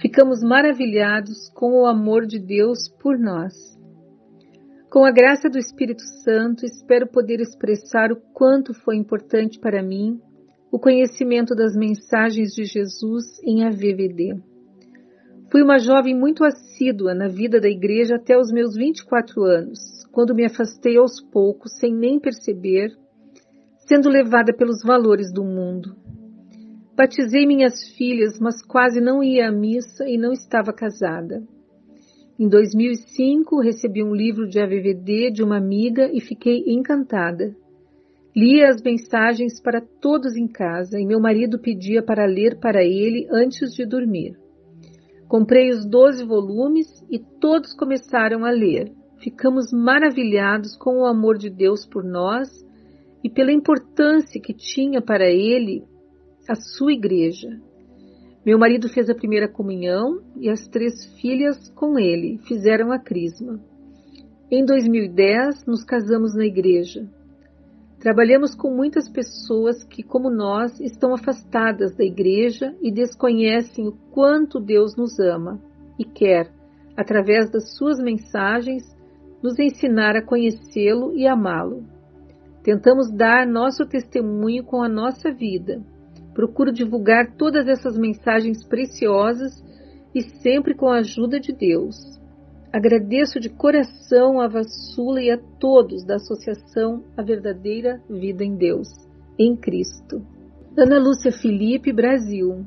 ficamos maravilhados com o amor de Deus por nós. Com a graça do Espírito Santo, espero poder expressar o quanto foi importante para mim o conhecimento das mensagens de Jesus em AVVD. Fui uma jovem muito assídua na vida da igreja até os meus 24 anos, quando me afastei aos poucos, sem nem perceber, sendo levada pelos valores do mundo. Batizei minhas filhas, mas quase não ia à missa e não estava casada. Em 2005, recebi um livro de AVVD de uma amiga e fiquei encantada. Lia as mensagens para todos em casa e meu marido pedia para ler para ele antes de dormir. Comprei os doze volumes e todos começaram a ler. Ficamos maravilhados com o amor de Deus por nós e pela importância que tinha para ele a sua igreja. Meu marido fez a primeira comunhão e as três filhas com ele fizeram a crisma. Em 2010, nos casamos na igreja. Trabalhamos com muitas pessoas que, como nós, estão afastadas da igreja e desconhecem o quanto Deus nos ama e quer, através das suas mensagens, nos ensinar a conhecê-lo e amá-lo. Tentamos dar nosso testemunho com a nossa vida. Procuro divulgar todas essas mensagens preciosas e sempre com a ajuda de Deus. Agradeço de coração a Vassula e a todos da Associação A Verdadeira Vida em Deus, em Cristo. Ana Lúcia Felipe, Brasil.